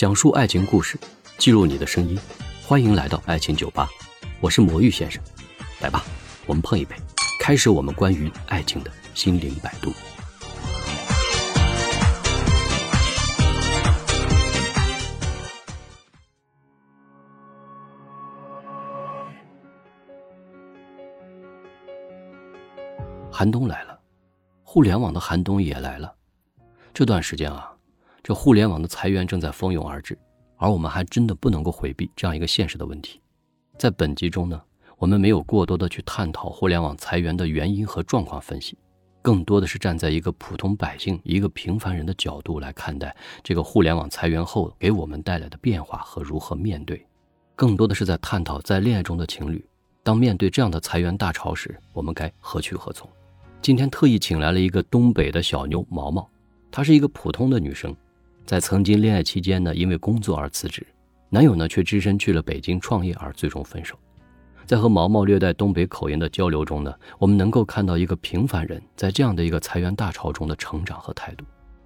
讲述爱情故事，记录你的声音，欢迎来到爱情酒吧，我是魔芋先生，来吧，我们碰一杯，开始我们关于爱情的心灵摆渡。寒冬来了，互联网的寒冬也来了。这段时间啊，这互联网的裁员正在蜂拥而至，而我们还真的不能够回避这样一个现实的问题。在本集中呢，我们没有过多的去探讨互联网裁员的原因和状况分析，更多的是站在一个普通百姓、一个平凡人的角度来看待这个互联网裁员后给我们带来的变化和如何面对。更多的是在探讨，在恋爱中的情侣，当面对这样的裁员大潮时，我们该何去何从。今天特意请来了一个东北的小妞毛毛，她是一个普通的女生，在曾经恋爱期间呢，因为工作而辞职，男友呢却只身去了北京创业而最终分手。在和毛毛略带东北口音的交流中呢，我们能够看到一个平凡人在这样的一个裁员大潮中的成长和态度，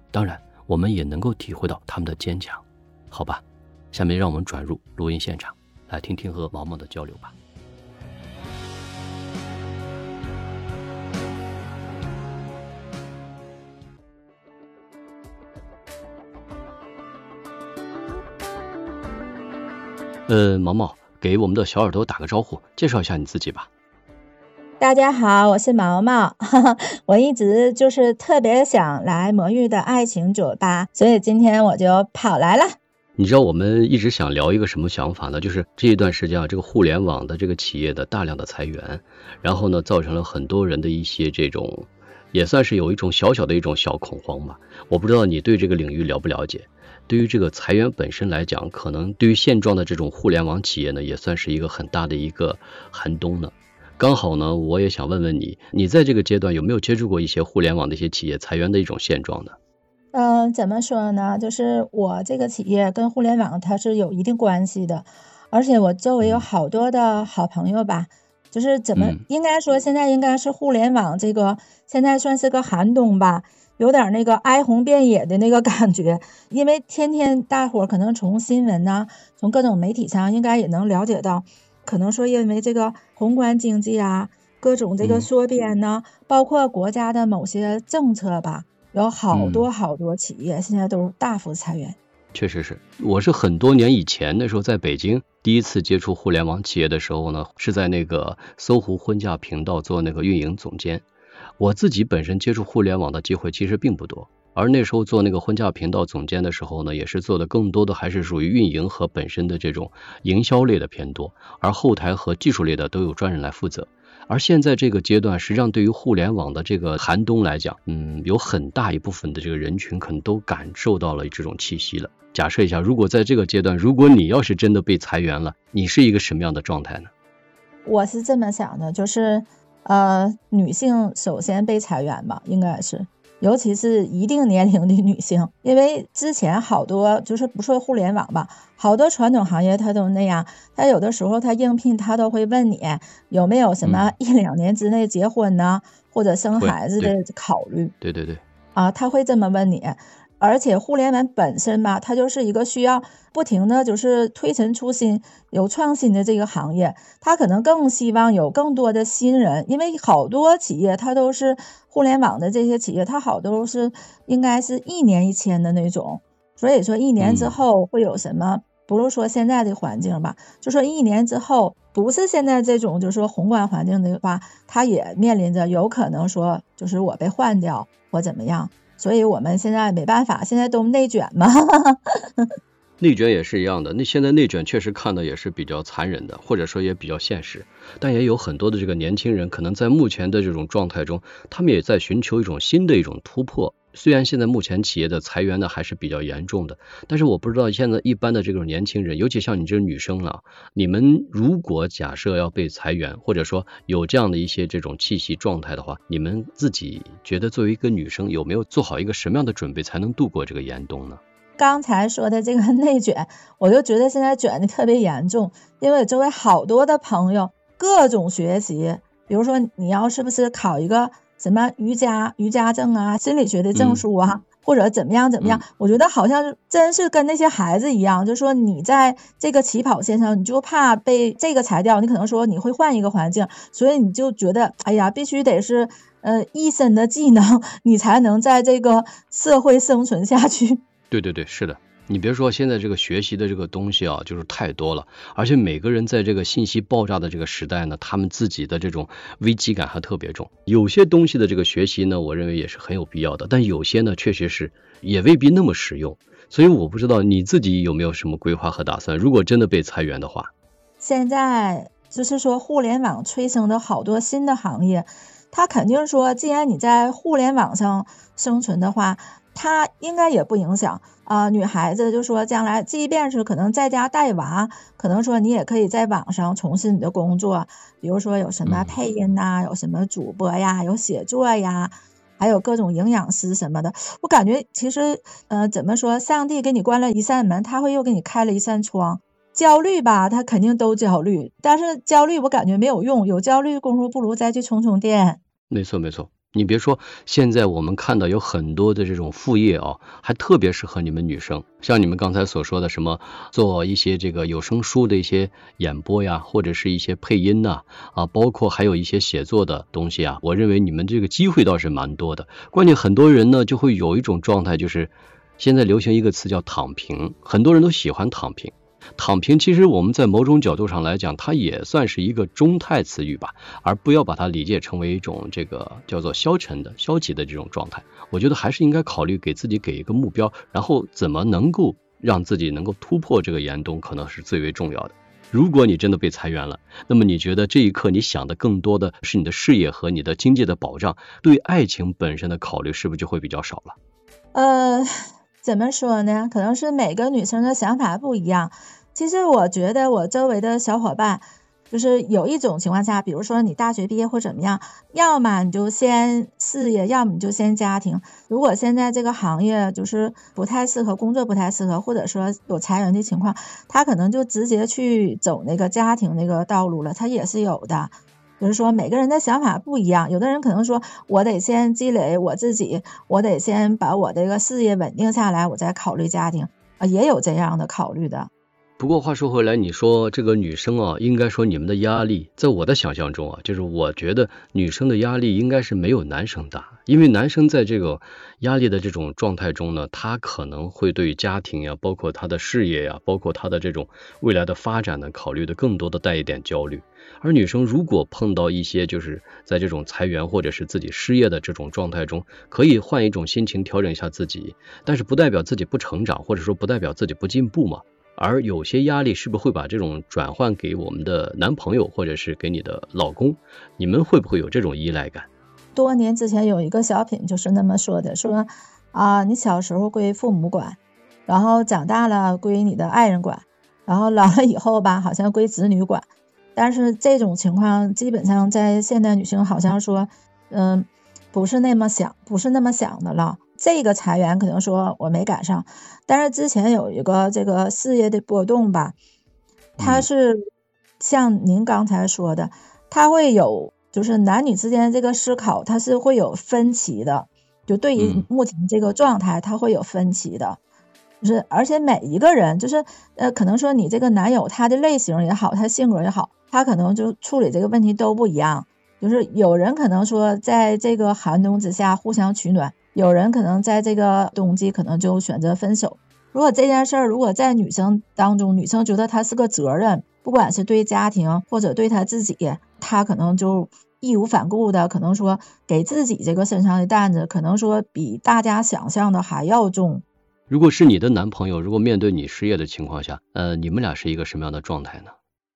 当然，我们也能够体会到他们的坚强。好吧，下面让我们转入录音现场，来听听和毛毛的交流吧。呃，毛毛，给我们的小耳朵打个招呼，介绍一下你自己吧。大家好，我是毛毛，我一直就是特别想来魔芋的爱情酒吧，所以今天我就跑来了。你知道我们一直想聊一个什么想法呢？就是这一段时间啊，这个互联网的这个企业的大量的裁员，然后呢，造成了很多人的一些这种，也算是有一种小小的一种小恐慌吧。我不知道你对这个领域了不了解。对于这个裁员本身来讲，可能对于现状的这种互联网企业呢，也算是一个很大的一个寒冬呢。刚好呢，我也想问问你，你在这个阶段有没有接触过一些互联网的一些企业裁员的一种现状呢？嗯，怎么说呢？就是我这个企业跟互联网它是有一定关系的，而且我周围有好多的好朋友吧。就是怎么应该说，现在应该是互联网这个现在算是个寒冬吧。有点那个哀鸿遍野的那个感觉，因为天天大伙儿可能从新闻呐，从各种媒体上应该也能了解到，可能说因为这个宏观经济啊，各种这个缩编呢，包括国家的某些政策吧，有好多好多企业现在都大幅裁员。确实是，我是很多年以前那时候在北京第一次接触互联网企业的时候呢，是在那个搜狐婚嫁频道做那个运营总监。我自己本身接触互联网的机会其实并不多，而那时候做那个婚嫁频道总监的时候呢，也是做的更多的还是属于运营和本身的这种营销类的偏多，而后台和技术类的都有专人来负责。而现在这个阶段，实际上对于互联网的这个寒冬来讲，嗯，有很大一部分的这个人群可能都感受到了这种气息了。假设一下，如果在这个阶段，如果你要是真的被裁员了，你是一个什么样的状态呢？我是这么想的，就是。呃，女性首先被裁员吧，应该是，尤其是一定年龄的女性，因为之前好多就是不说互联网吧，好多传统行业它都那样，它有的时候它应聘他都会问你有没有什么一两年之内结婚呢，或者生孩子的考虑。对对对。啊，他会这么问你。而且互联网本身吧，它就是一个需要不停的就是推陈出新、有创新的这个行业，它可能更希望有更多的新人，因为好多企业它都是互联网的这些企业，它好多是应该是一年一签的那种，所以说一年之后会有什么？不是说现在的环境吧，就说一年之后不是现在这种，就是说宏观环境的话，它也面临着有可能说就是我被换掉或怎么样。所以我们现在没办法，现在都内卷嘛。内卷也是一样的，那现在内卷确实看的也是比较残忍的，或者说也比较现实。但也有很多的这个年轻人，可能在目前的这种状态中，他们也在寻求一种新的一种突破。虽然现在目前企业的裁员呢还是比较严重的，但是我不知道现在一般的这种年轻人，尤其像你这种女生啊，你们如果假设要被裁员，或者说有这样的一些这种气息状态的话，你们自己觉得作为一个女生有没有做好一个什么样的准备才能度过这个严冬呢？刚才说的这个内卷，我就觉得现在卷的特别严重，因为周围好多的朋友各种学习，比如说你要是不是考一个。什么瑜伽瑜伽证啊，心理学的证书啊，或者怎么样怎么样。我觉得好像真是跟那些孩子一样，就说你在这个起跑线上，你就怕被这个裁掉，你可能说你会换一个环境，所以你就觉得哎呀，必须得是呃一身的技能，你才能在这个社会生存下去。对对对，是的。你别说，现在这个学习的这个东西啊，就是太多了，而且每个人在这个信息爆炸的这个时代呢，他们自己的这种危机感还特别重。有些东西的这个学习呢，我认为也是很有必要的，但有些呢，确实是也未必那么实用。所以我不知道你自己有没有什么规划和打算，如果真的被裁员的话。现在就是说，互联网催生的好多新的行业，它肯定说，既然你在互联网上生存的话。它应该也不影响啊，女孩子就说将来即便是可能在家带娃，可能说你也可以在网上从事你的工作，比如说有什么配音呐，有什么主播呀，有写作呀，还有各种营养师什么的。我感觉其实呃怎么说，上帝给你关了一扇门，他会又给你开了一扇窗。焦虑吧，他肯定都焦虑，但是焦虑我感觉没有用，有焦虑功夫不如再去充充电。没错，没错。你别说，现在我们看到有很多的这种副业啊，还特别适合你们女生。像你们刚才所说的，什么做一些这个有声书的一些演播呀，或者是一些配音呐，啊，包括还有一些写作的东西啊。我认为你们这个机会倒是蛮多的。关键很多人呢，就会有一种状态，就是现在流行一个词叫躺平，很多人都喜欢躺平。躺平，其实我们在某种角度上来讲，它也算是一个中态词语吧，而不要把它理解成为一种这个叫做消沉的、消极的这种状态。我觉得还是应该考虑给自己给一个目标，然后怎么能够让自己能够突破这个严冬，可能是最为重要的。如果你真的被裁员了，那么你觉得这一刻你想的更多的是你的事业和你的经济的保障，对爱情本身的考虑是不是就会比较少了？呃。怎么说呢？可能是每个女生的想法不一样。其实我觉得我周围的小伙伴，就是有一种情况下，比如说你大学毕业或怎么样，要么你就先事业，要么你就先家庭。如果现在这个行业就是不太适合，工作不太适合，或者说有裁员的情况，他可能就直接去走那个家庭那个道路了，他也是有的。就是说，每个人的想法不一样。有的人可能说，我得先积累我自己，我得先把我这个事业稳定下来，我再考虑家庭啊，也有这样的考虑的。不过话说回来，你说这个女生啊，应该说你们的压力，在我的想象中啊，就是我觉得女生的压力应该是没有男生大，因为男生在这个压力的这种状态中呢，他可能会对家庭呀，包括他的事业呀，包括他的这种未来的发展呢，考虑的更多的带一点焦虑。而女生如果碰到一些就是在这种裁员或者是自己失业的这种状态中，可以换一种心情调整一下自己，但是不代表自己不成长，或者说不代表自己不进步嘛。而有些压力是不是会把这种转换给我们的男朋友，或者是给你的老公？你们会不会有这种依赖感？多年之前有一个小品就是那么说的，说啊，你小时候归父母管，然后长大了归你的爱人管，然后老了以后吧，好像归子女管。但是这种情况基本上在现代女性好像说，嗯，不是那么想，不是那么想的了。这个裁员可能说我没赶上，但是之前有一个这个事业的波动吧，它是像您刚才说的，它会有就是男女之间这个思考，它是会有分歧的，就对于目前这个状态，它会有分歧的，就是而且每一个人就是呃，可能说你这个男友他的类型也好，他性格也好，他可能就处理这个问题都不一样，就是有人可能说在这个寒冬之下互相取暖。有人可能在这个冬季可能就选择分手。如果这件事儿如果在女生当中，女生觉得她是个责任，不管是对家庭或者对她自己，她可能就义无反顾的，可能说给自己这个身上的担子，可能说比大家想象的还要重。如果是你的男朋友，如果面对你失业的情况下，呃，你们俩是一个什么样的状态呢？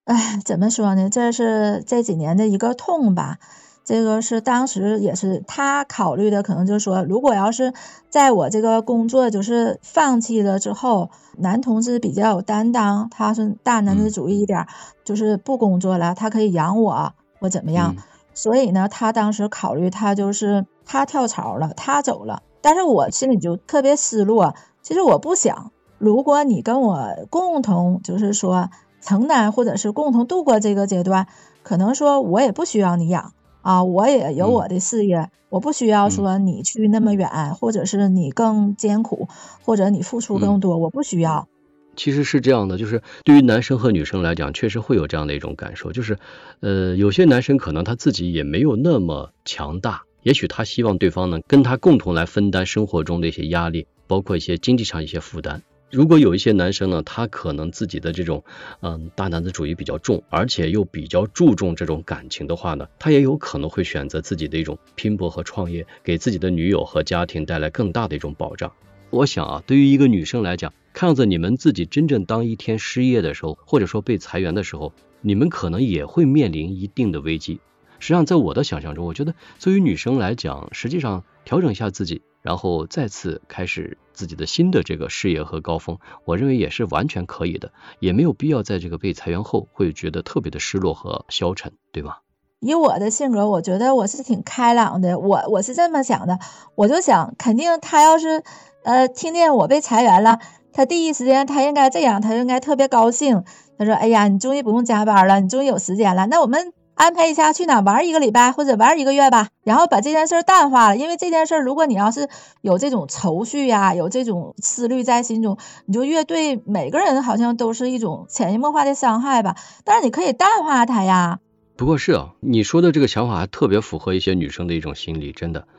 哎，怎么说呢？这是这几年的一个痛吧。这个是当时也是他考虑的，可能就是说，如果要是在我这个工作就是放弃了之后，男同志比较有担当，他是大男子主义一点，就是不工作了，他可以养我或怎么样。所以呢，他当时考虑他就是他跳槽了，他走了。但是我心里就特别失落。其实我不想，如果你跟我共同就是说承担或者是共同度过这个阶段，可能说我也不需要你养。啊，我也有我的事业，我不需要说你去那么远，或者是你更艰苦，或者你付出更多，我不需要。其实是这样的，就是对于男生和女生来讲，确实会有这样的一种感受，就是，呃，有些男生可能他自己也没有那么强大，也许他希望对方能跟他共同来分担生活中的一些压力，包括一些经济上一些负担。如果有一些男生呢，他可能自己的这种，嗯，大男子主义比较重，而且又比较注重这种感情的话呢，他也有可能会选择自己的一种拼搏和创业，给自己的女友和家庭带来更大的一种保障。我想啊，对于一个女生来讲，看样子你们自己真正当一天失业的时候，或者说被裁员的时候，你们可能也会面临一定的危机。实际上，在我的想象中，我觉得作为女生来讲，实际上调整一下自己，然后再次开始自己的新的这个事业和高峰，我认为也是完全可以的，也没有必要在这个被裁员后会觉得特别的失落和消沉，对吧？以我的性格，我觉得我是挺开朗的，我我是这么想的，我就想，肯定他要是。呃，听见我被裁员了，他第一时间他应该这样，他应该特别高兴。他说：“哎呀，你终于不用加班了，你终于有时间了。那我们安排一下去哪玩一个礼拜或者玩一个月吧，然后把这件事淡化了。因为这件事，如果你要是有这种愁绪呀，有这种思虑在心中，你就越对每个人好像都是一种潜移默化的伤害吧。但是你可以淡化它呀。不过是啊，你说的这个想法还特别符合一些女生的一种心理，真的。”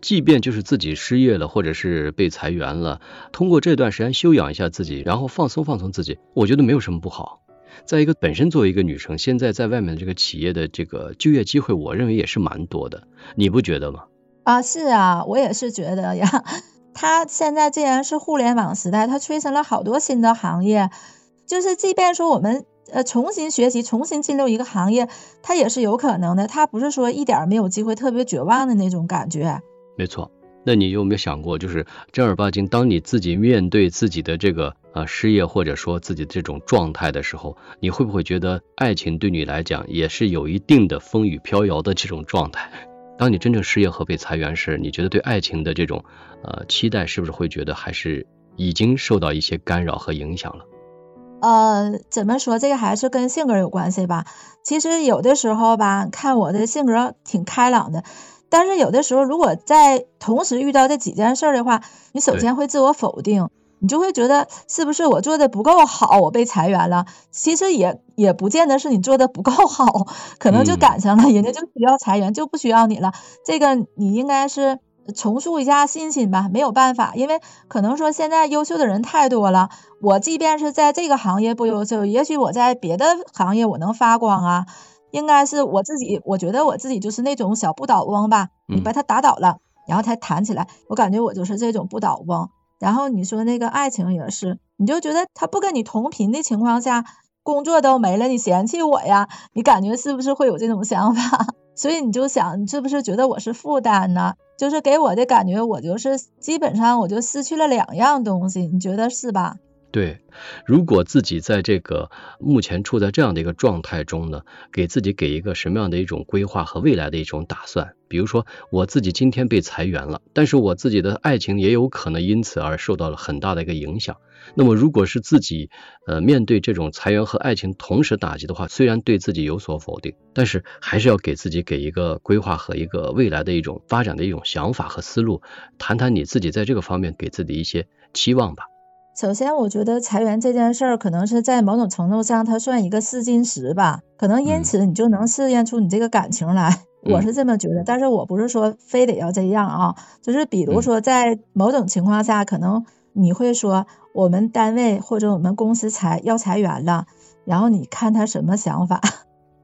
即便就是自己失业了，或者是被裁员了，通过这段时间休养一下自己，然后放松放松自己，我觉得没有什么不好。再一个，本身作为一个女生，现在在外面这个企业的这个就业机会，我认为也是蛮多的，你不觉得吗？啊，是啊，我也是觉得呀。它现在既然是互联网时代，它催生了好多新的行业，就是即便说我们呃重新学习、重新进入一个行业，它也是有可能的。它不是说一点没有机会、特别绝望的那种感觉。没错，那你有没有想过，就是正儿八经，当你自己面对自己的这个呃失业或者说自己这种状态的时候，你会不会觉得爱情对你来讲也是有一定的风雨飘摇的这种状态？当你真正失业和被裁员时，你觉得对爱情的这种呃期待是不是会觉得还是已经受到一些干扰和影响了？呃，怎么说这个还是跟性格有关系吧？其实有的时候吧，看我的性格挺开朗的。但是有的时候，如果在同时遇到这几件事的话，你首先会自我否定，你就会觉得是不是我做的不够好，我被裁员了？其实也也不见得是你做的不够好，可能就赶上了，人家就需要裁员，就不需要你了。这个你应该是重塑一下信心吧，没有办法，因为可能说现在优秀的人太多了，我即便是在这个行业不优秀，也许我在别的行业我能发光啊。应该是我自己，我觉得我自己就是那种小不倒翁吧。你把他打倒了，然后才弹起来。我感觉我就是这种不倒翁。然后你说那个爱情也是，你就觉得他不跟你同频的情况下，工作都没了，你嫌弃我呀？你感觉是不是会有这种想法？所以你就想，你是不是觉得我是负担呢？就是给我的感觉，我就是基本上我就失去了两样东西，你觉得是吧？对，如果自己在这个目前处在这样的一个状态中呢，给自己给一个什么样的一种规划和未来的一种打算？比如说，我自己今天被裁员了，但是我自己的爱情也有可能因此而受到了很大的一个影响。那么，如果是自己呃面对这种裁员和爱情同时打击的话，虽然对自己有所否定，但是还是要给自己给一个规划和一个未来的一种发展的一种想法和思路。谈谈你自己在这个方面给自己一些期望吧。首先，我觉得裁员这件事儿，可能是在某种程度上，它算一个试金石吧。可能因此你就能试验出你这个感情来，我是这么觉得。但是我不是说非得要这样啊，就是比如说在某种情况下，可能你会说我们单位或者我们公司裁要裁员了，然后你看他什么想法。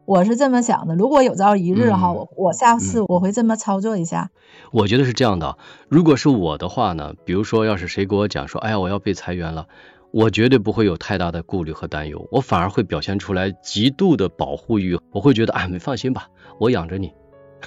我是这么想的，如果有朝一日哈，我我下次我会这么操作一下。我觉得是这样的，如果是我的话呢，比如说要是谁给我讲说，哎呀我要被裁员了，我绝对不会有太大的顾虑和担忧，我反而会表现出来极度的保护欲，我会觉得哎，你放心吧，我养着你。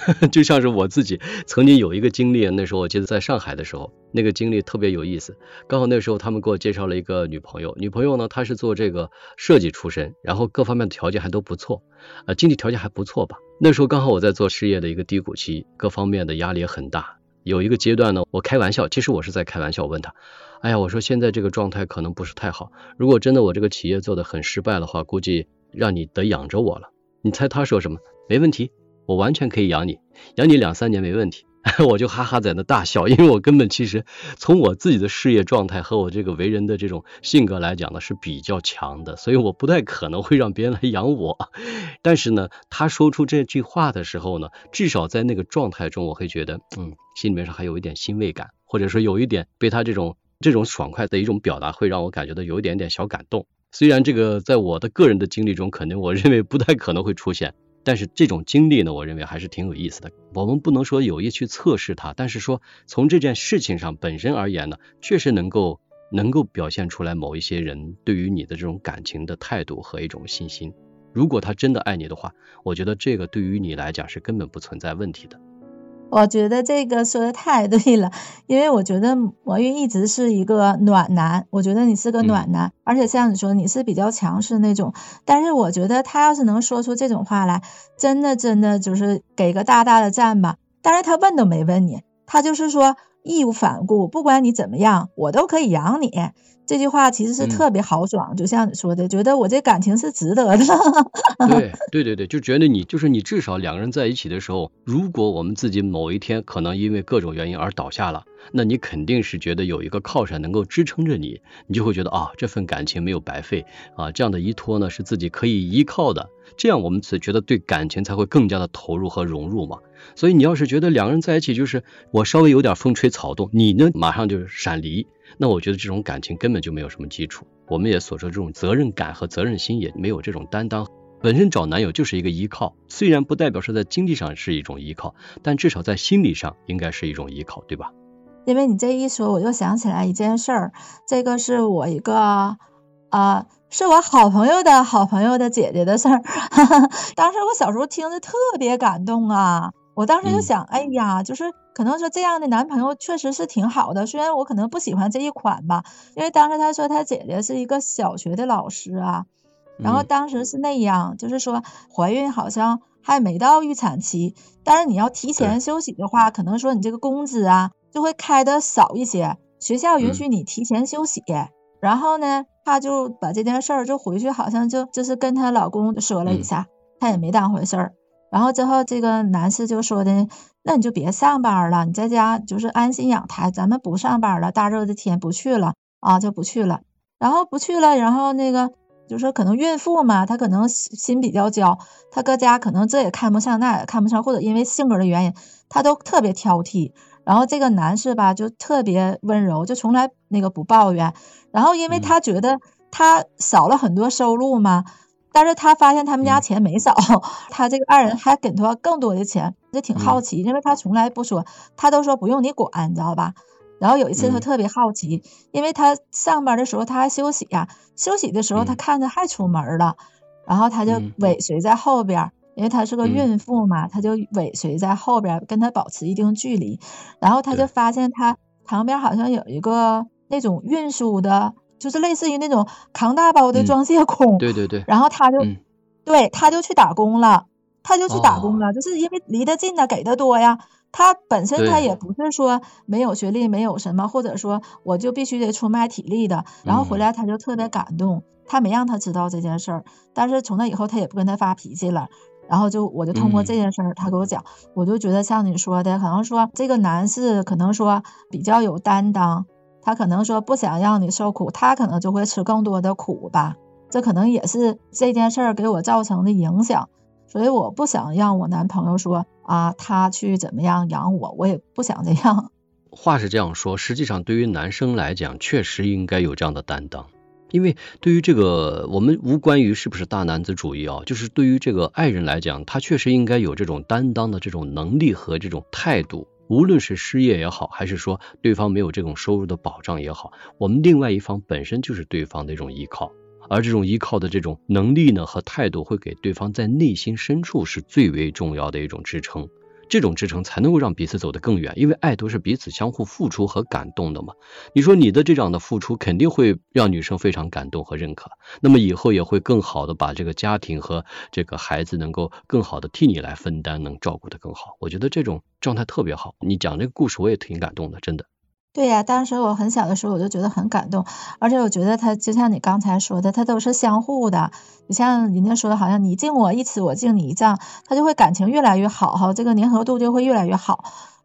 就像是我自己曾经有一个经历，那时候我记得在上海的时候，那个经历特别有意思。刚好那时候他们给我介绍了一个女朋友，女朋友呢她是做这个设计出身，然后各方面的条件还都不错，呃，经济条件还不错吧。那时候刚好我在做事业的一个低谷期，各方面的压力也很大。有一个阶段呢，我开玩笑，其实我是在开玩笑，我问他，哎呀，我说现在这个状态可能不是太好，如果真的我这个企业做的很失败的话，估计让你得养着我了。你猜他说什么？没问题。我完全可以养你，养你两三年没问题。我就哈哈在那大笑，因为我根本其实从我自己的事业状态和我这个为人的这种性格来讲呢是比较强的，所以我不太可能会让别人来养我。但是呢，他说出这句话的时候呢，至少在那个状态中，我会觉得，嗯，心里面上还有一点欣慰感，或者说有一点被他这种这种爽快的一种表达，会让我感觉到有一点点小感动。虽然这个在我的个人的经历中，可能我认为不太可能会出现。但是这种经历呢，我认为还是挺有意思的。我们不能说有意去测试它，但是说从这件事情上本身而言呢，确实能够能够表现出来某一些人对于你的这种感情的态度和一种信心。如果他真的爱你的话，我觉得这个对于你来讲是根本不存在问题的。我觉得这个说的太 对了，因为我觉得魔芋一直是一个暖男，我觉得你是个暖男，而且像你说你是比较强势那种，但是我觉得他要是能说出这种话来，真的真的就是给个大大的赞吧。但是他问都没问你，他就是说义无反顾，不管你怎么样，我都可以养你。这句话其实是特别豪爽，就像你说的，觉得我这感情是值得的。对对对对，就觉得你就是你，至少两个人在一起的时候，如果我们自己某一天可能因为各种原因而倒下了，那你肯定是觉得有一个靠山能够支撑着你，你就会觉得啊，这份感情没有白费啊，这样的依托呢是自己可以依靠的，这样我们才觉得对感情才会更加的投入和融入嘛。所以你要是觉得两个人在一起就是我稍微有点风吹草动，你呢马上就闪离。那我觉得这种感情根本就没有什么基础，我们也所说这种责任感和责任心也没有这种担当。本身找男友就是一个依靠，虽然不代表是在经济上是一种依靠，但至少在心理上应该是一种依靠，对吧？因为你这一说，我就想起来一件事儿，这个是我一个啊，是我好朋友的好朋友的姐姐的事儿。当时我小时候听着特别感动啊。我当时就想，哎呀，就是可能说这样的男朋友确实是挺好的，虽然我可能不喜欢这一款吧，因为当时他说他姐姐是一个小学的老师啊，然后当时是那样，就是说怀孕好像还没到预产期，但是你要提前休息的话，可能说你这个工资啊就会开的少一些，学校允许你提前休息，然后呢，她就把这件事儿就回去好像就就是跟她老公说了一下，她也没当回事儿。然后之后，这个男士就说的，那你就别上班了，你在家就是安心养胎，咱们不上班了，大热的天不去了啊，就不去了。然后不去了，然后那个就说可能孕妇嘛，她可能心比较焦，她搁家可能这也看不上，那也看不上，或者因为性格的原因，她都特别挑剔。然后这个男士吧，就特别温柔，就从来那个不抱怨。然后因为他觉得他少了很多收入嘛。但是他发现他们家钱没少，他这个爱人还给他更多的钱，就挺好奇，因为他从来不说，他都说不用你管，你知道吧？然后有一次他特别好奇，因为他上班的时候他还休息呀，休息的时候他看着还出门了，然后他就尾随在后边，因为她是个孕妇嘛，他就尾随在后边跟她保持一定距离，然后她就发现她旁边好像有一个那种运输的。就是类似于那种扛大包的装卸工，对对对，然后她就，对，她就去打工了，他就去打工了，就是因为离得近呢，给的多呀。他本身他也不是说没有学历，没有什么，或者说我就必须得出卖体力的。然后回来他就特别感动，他没让他知道这件事儿，但是从那以后他也不跟他发脾气了。然后就我就通过这件事儿，他给我讲，我就觉得像你说的，可能说这个男士可能说比较有担当。他可能说不想让你受苦，他可能就会吃更多的苦吧。这可能也是这件事儿给我造成的影响，所以我不想让我男朋友说啊，他去怎么样养我，我也不想这样。话是这样说，实际上对于男生来讲，确实应该有这样的担当，因为对于这个我们无关于是不是大男子主义啊，就是对于这个爱人来讲，他确实应该有这种担当的这种能力和这种态度。无论是失业也好，还是说对方没有这种收入的保障也好，我们另外一方本身就是对方的一种依靠，而这种依靠的这种能力呢和态度，会给对方在内心深处是最为重要的一种支撑。这种支撑才能够让彼此走得更远，因为爱都是彼此相互付出和感动的嘛。你说你的这样的付出肯定会让女生非常感动和认可，那么以后也会更好的把这个家庭和这个孩子能够更好的替你来分担，能照顾得更好。我觉得这种状态特别好。你讲这个故事我也挺感动的，真的。对呀，当时我很小的时候我就觉得很感动，而且我觉得他就像你刚才说的，他都是相互的。你像人家说的，好像你敬我一尺，我敬你一丈，他就会感情越来越好哈，这个粘合度就会越来越好。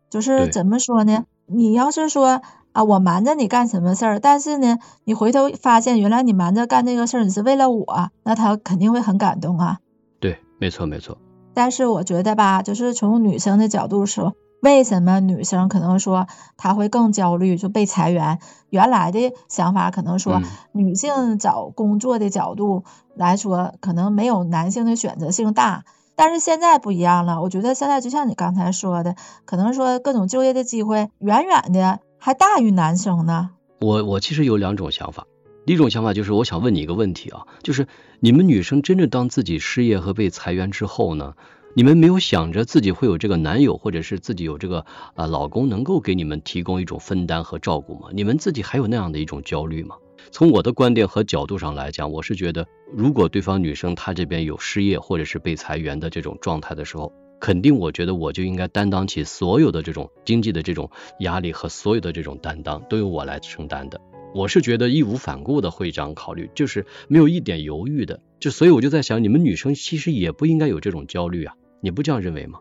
就是怎么说呢？你要是说啊，我瞒着你干什么事儿，但是呢，你回头发现原来你瞒着干这个事儿，你是为了我，那他肯定会很感动啊。对，没错没错。但是我觉得吧，就是从女生的角度说。为什么女生可能说她会更焦虑，就被裁员？原来的想法可能说女性找工作的角度来说，可能没有男性的选择性大。但是现在不一样了，我觉得现在就像你刚才说的，可能说各种就业的机会远远的还大于男生呢。我我其实有两种想法，第一种想法就是我想问你一个问题啊，就是你们女生真正当自己失业和被裁员之后呢？你们没有想着自己会有这个男友，或者是自己有这个啊老公能够给你们提供一种分担和照顾吗？你们自己还有那样的一种焦虑吗？从我的观点和角度上来讲，我是觉得，如果对方女生她这边有失业或者是被裁员的这种状态的时候，肯定我觉得我就应该担当起所有的这种经济的这种压力和所有的这种担当都由我来承担的。我是觉得义无反顾的会这样考虑，就是没有一点犹豫的。就所以我就在想，你们女生其实也不应该有这种焦虑啊。你不这样认为吗？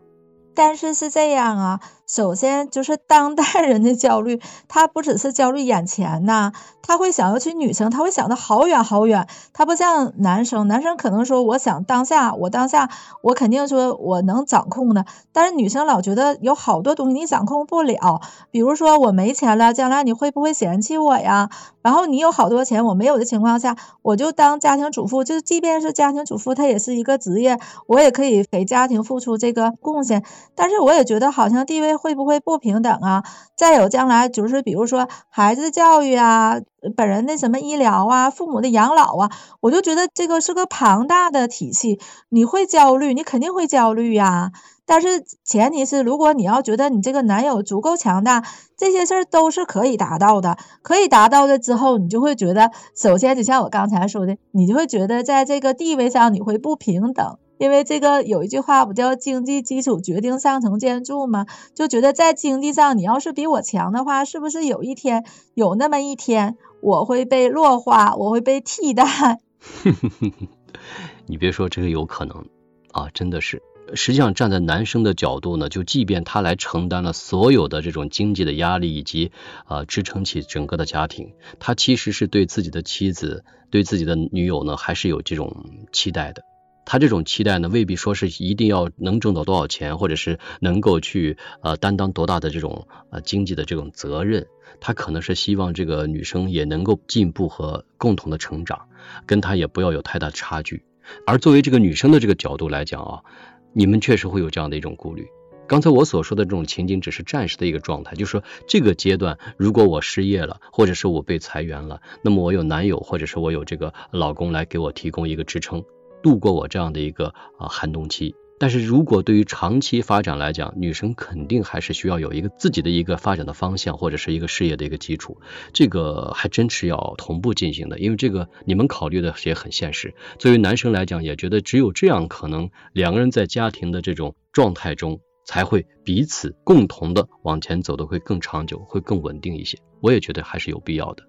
但是是这样啊，首先就是当代人的焦虑，他不只是焦虑眼前呐，他会想，要去女生，他会想的好远好远，他不像男生，男生可能说，我想当下，我当下，我肯定说我能掌控的，但是女生老觉得有好多东西你掌控不了，比如说我没钱了，将来你会不会嫌弃我呀？然后你有好多钱，我没有的情况下，我就当家庭主妇，就即便是家庭主妇，她也是一个职业，我也可以给家庭付出这个贡献。但是我也觉得好像地位会不会不平等啊？再有将来就是比如说孩子的教育啊，本人的什么医疗啊，父母的养老啊，我就觉得这个是个庞大的体系，你会焦虑，你肯定会焦虑呀。但是前提是，如果你要觉得你这个男友足够强大，这些事儿都是可以达到的。可以达到的之后，你就会觉得，首先就像我刚才说的，你就会觉得在这个地位上你会不平等。因为这个有一句话不叫经济基础决定上层建筑吗？就觉得在经济上你要是比我强的话，是不是有一天有那么一天我会被弱化，我会被替代？你别说这个有可能啊，真的是。实际上站在男生的角度呢，就即便他来承担了所有的这种经济的压力以及啊支撑起整个的家庭，他其实是对自己的妻子、对自己的女友呢，还是有这种期待的。他这种期待呢，未必说是一定要能挣到多少钱，或者是能够去呃担当多大的这种呃经济的这种责任。他可能是希望这个女生也能够进步和共同的成长，跟他也不要有太大差距。而作为这个女生的这个角度来讲啊，你们确实会有这样的一种顾虑。刚才我所说的这种情景只是暂时的一个状态，就是说这个阶段如果我失业了，或者是我被裁员了，那么我有男友或者是我有这个老公来给我提供一个支撑。度过我这样的一个啊寒冬期，但是如果对于长期发展来讲，女生肯定还是需要有一个自己的一个发展的方向，或者是一个事业的一个基础，这个还真是要同步进行的，因为这个你们考虑的也很现实。作为男生来讲，也觉得只有这样，可能两个人在家庭的这种状态中，才会彼此共同的往前走的会更长久，会更稳定一些。我也觉得还是有必要的。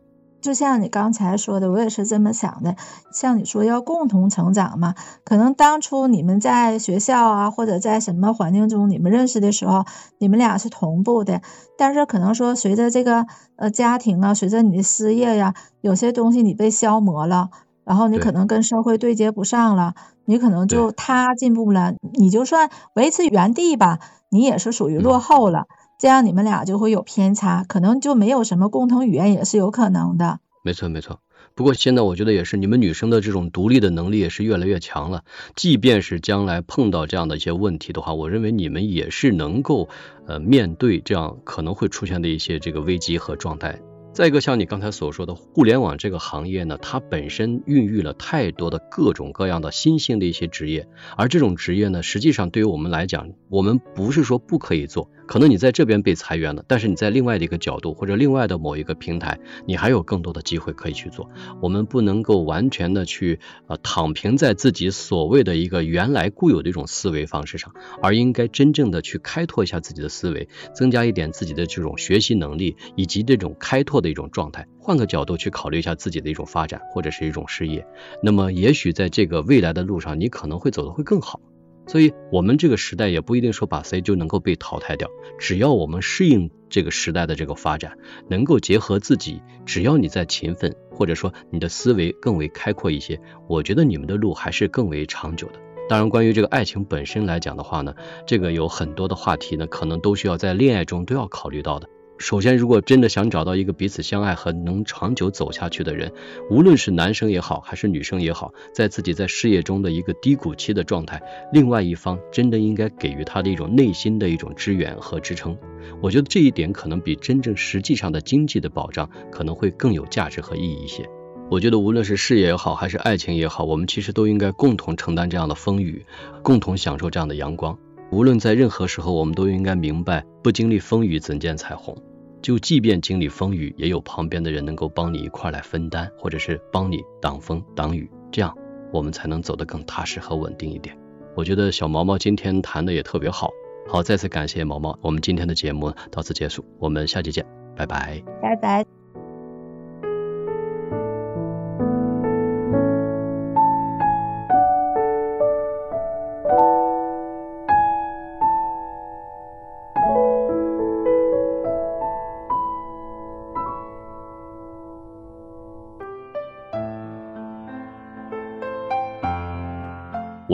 就像你刚才说的，我也是这么想的。像你说要共同成长嘛，可能当初你们在学校啊，或者在什么环境中你们认识的时候，你们俩是同步的。但是可能说随着这个呃家庭啊，随着你的失业呀，有些东西你被消磨了，然后你可能跟社会对接不上了，你可能就他进步了，你就算维持原地吧，你也是属于落后了。这样你们俩就会有偏差，可能就没有什么共同语言，也是有可能的。没错没错，不过现在我觉得也是，你们女生的这种独立的能力也是越来越强了。即便是将来碰到这样的一些问题的话，我认为你们也是能够呃面对这样可能会出现的一些这个危机和状态，再一个，像你刚才所说的，互联网这个行业呢，它本身孕育了太多的各种各样的新兴的一些职业，而这种职业呢，实际上对于我们来讲，我们不是说不可以做，可能你在这边被裁员了，但是你在另外的一个角度或者另外的某一个平台，你还有更多的机会可以去做。我们不能够完全的去呃躺平在自己所谓的一个原来固有的一种思维方式上，而应该真正的去开拓一下自己的思维，增加一点自己的这种学习能力以及这种开拓的。的一种状态，换个角度去考虑一下自己的一种发展或者是一种事业，那么也许在这个未来的路上，你可能会走得会更好。所以，我们这个时代也不一定说把 C 就能够被淘汰掉，只要我们适应这个时代的这个发展，能够结合自己，只要你在勤奋，或者说你的思维更为开阔一些，我觉得你们的路还是更为长久的。当然，关于这个爱情本身来讲的话呢，这个有很多的话题呢，可能都需要在恋爱中都要考虑到的。首先，如果真的想找到一个彼此相爱和能长久走下去的人，无论是男生也好，还是女生也好，在自己在事业中的一个低谷期的状态，另外一方真的应该给予他的一种内心的一种支援和支撑。我觉得这一点可能比真正实际上的经济的保障可能会更有价值和意义一些。我觉得无论是事业也好，还是爱情也好，我们其实都应该共同承担这样的风雨，共同享受这样的阳光。无论在任何时候，我们都应该明白，不经历风雨怎见彩虹。就即便经历风雨，也有旁边的人能够帮你一块来分担，或者是帮你挡风挡雨，这样我们才能走得更踏实和稳定一点。我觉得小毛毛今天谈的也特别好，好，再次感谢毛毛。我们今天的节目到此结束，我们下期见，拜拜，拜拜。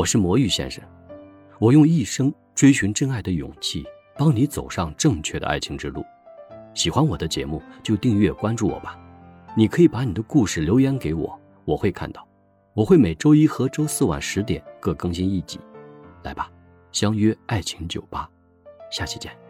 我是魔芋先生，我用一生追寻真爱的勇气，帮你走上正确的爱情之路。喜欢我的节目就订阅关注我吧。你可以把你的故事留言给我，我会看到。我会每周一和周四晚十点各更新一集。来吧，相约爱情酒吧，下期见。